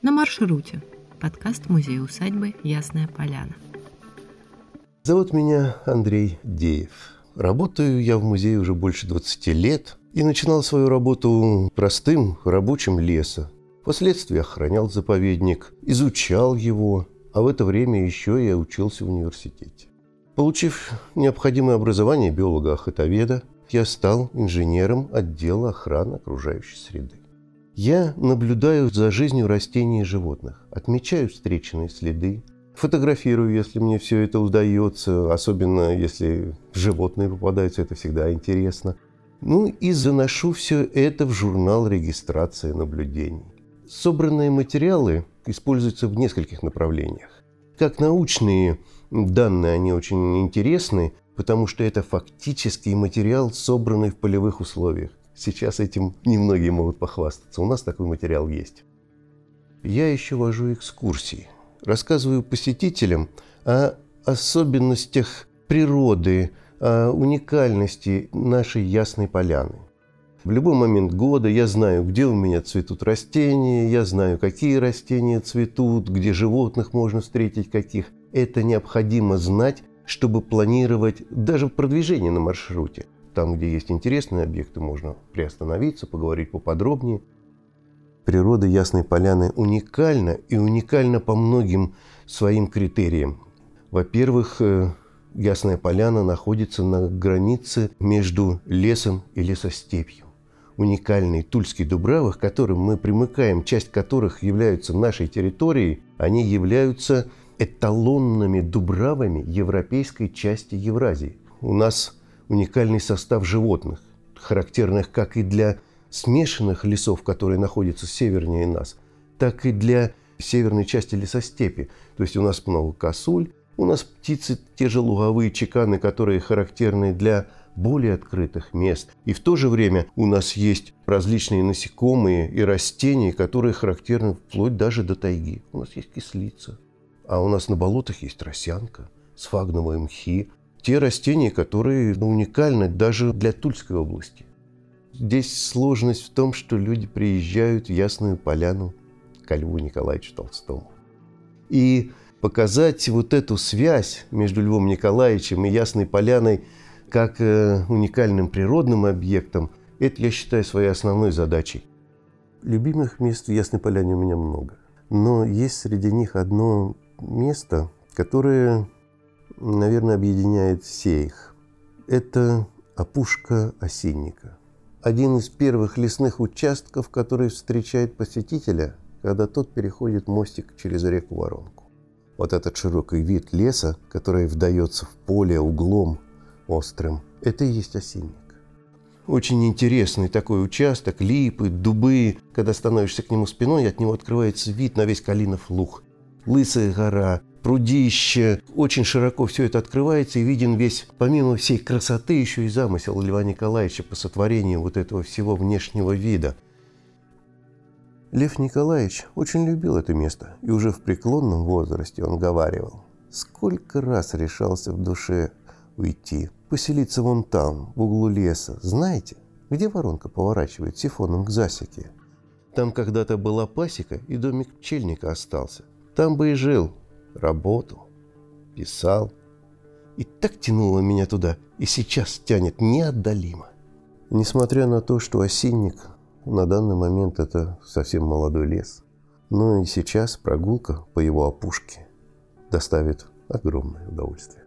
На маршруте. Подкаст музея-усадьбы «Ясная поляна». Зовут меня Андрей Деев. Работаю я в музее уже больше 20 лет и начинал свою работу простым рабочим леса. Впоследствии охранял заповедник, изучал его, а в это время еще я учился в университете. Получив необходимое образование биолога-охотоведа, я стал инженером отдела охраны окружающей среды. Я наблюдаю за жизнью растений и животных, отмечаю встреченные следы, фотографирую, если мне все это удается, особенно если животные попадаются, это всегда интересно. Ну и заношу все это в журнал регистрации наблюдений. Собранные материалы используются в нескольких направлениях. Как научные данные, они очень интересны, потому что это фактический материал, собранный в полевых условиях. Сейчас этим немногие могут похвастаться. У нас такой материал есть. Я еще вожу экскурсии. Рассказываю посетителям о особенностях природы, о уникальности нашей Ясной Поляны. В любой момент года я знаю, где у меня цветут растения, я знаю, какие растения цветут, где животных можно встретить, каких. Это необходимо знать, чтобы планировать даже продвижение на маршруте. Там, где есть интересные объекты, можно приостановиться, поговорить поподробнее. Природа Ясной Поляны уникальна и уникальна по многим своим критериям. Во-первых, э, Ясная Поляна находится на границе между лесом и лесостепью. Уникальный Тульский Дубравы, к которым мы примыкаем, часть которых являются нашей территорией, они являются эталонными дубравами европейской части Евразии. У нас уникальный состав животных, характерных как и для смешанных лесов, которые находятся севернее нас, так и для северной части лесостепи. То есть у нас много косуль, у нас птицы, те же луговые чеканы, которые характерны для более открытых мест. И в то же время у нас есть различные насекомые и растения, которые характерны вплоть даже до тайги. У нас есть кислица, а у нас на болотах есть росянка, сфагновые мхи, те растения, которые ну, уникальны даже для Тульской области. Здесь сложность в том, что люди приезжают в Ясную Поляну к Льву Николаевичу Толстому. И показать вот эту связь между Львом Николаевичем и Ясной Поляной как э, уникальным природным объектом, это я считаю своей основной задачей. Любимых мест в Ясной Поляне у меня много. Но есть среди них одно место, которое наверное, объединяет все их. Это опушка осинника. Один из первых лесных участков, который встречает посетителя, когда тот переходит мостик через реку Воронку. Вот этот широкий вид леса, который вдается в поле углом острым, это и есть осинник. Очень интересный такой участок, липы, дубы. Когда становишься к нему спиной, от него открывается вид на весь Калинов луг. Лысая гора, прудище. Очень широко все это открывается и виден весь, помимо всей красоты, еще и замысел Льва Николаевича по сотворению вот этого всего внешнего вида. Лев Николаевич очень любил это место, и уже в преклонном возрасте он говаривал, сколько раз решался в душе уйти, поселиться вон там, в углу леса, знаете, где воронка поворачивает сифоном к засеке. Там когда-то была пасека, и домик пчельника остался. Там бы и жил, работал, писал. И так тянуло меня туда, и сейчас тянет неотдалимо. Несмотря на то, что осинник на данный момент это совсем молодой лес, но и сейчас прогулка по его опушке доставит огромное удовольствие.